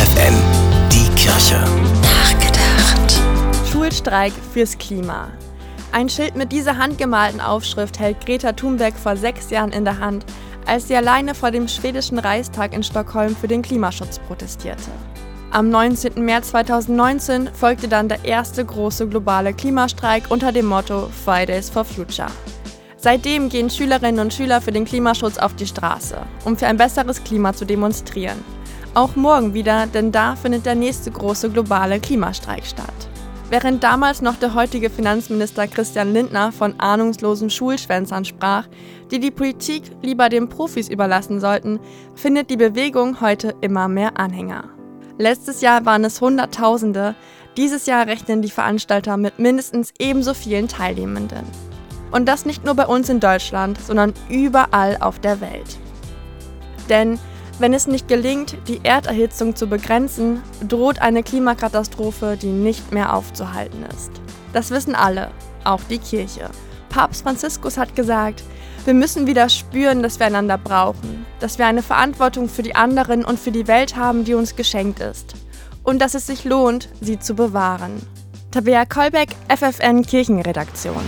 FFN, die Kirche. Nachgedacht. Schulstreik fürs Klima. Ein Schild mit dieser handgemalten Aufschrift hält Greta Thunberg vor sechs Jahren in der Hand, als sie alleine vor dem schwedischen Reichstag in Stockholm für den Klimaschutz protestierte. Am 19. März 2019 folgte dann der erste große globale Klimastreik unter dem Motto Fridays for Future. Seitdem gehen Schülerinnen und Schüler für den Klimaschutz auf die Straße, um für ein besseres Klima zu demonstrieren. Auch morgen wieder, denn da findet der nächste große globale Klimastreik statt. Während damals noch der heutige Finanzminister Christian Lindner von ahnungslosen Schulschwänzern sprach, die die Politik lieber den Profis überlassen sollten, findet die Bewegung heute immer mehr Anhänger. Letztes Jahr waren es Hunderttausende, dieses Jahr rechnen die Veranstalter mit mindestens ebenso vielen Teilnehmenden. Und das nicht nur bei uns in Deutschland, sondern überall auf der Welt. Denn wenn es nicht gelingt, die Erderhitzung zu begrenzen, droht eine Klimakatastrophe, die nicht mehr aufzuhalten ist. Das wissen alle, auch die Kirche. Papst Franziskus hat gesagt, wir müssen wieder spüren, dass wir einander brauchen, dass wir eine Verantwortung für die anderen und für die Welt haben, die uns geschenkt ist. Und dass es sich lohnt, sie zu bewahren. Tabea Kolbeck, FFN Kirchenredaktion.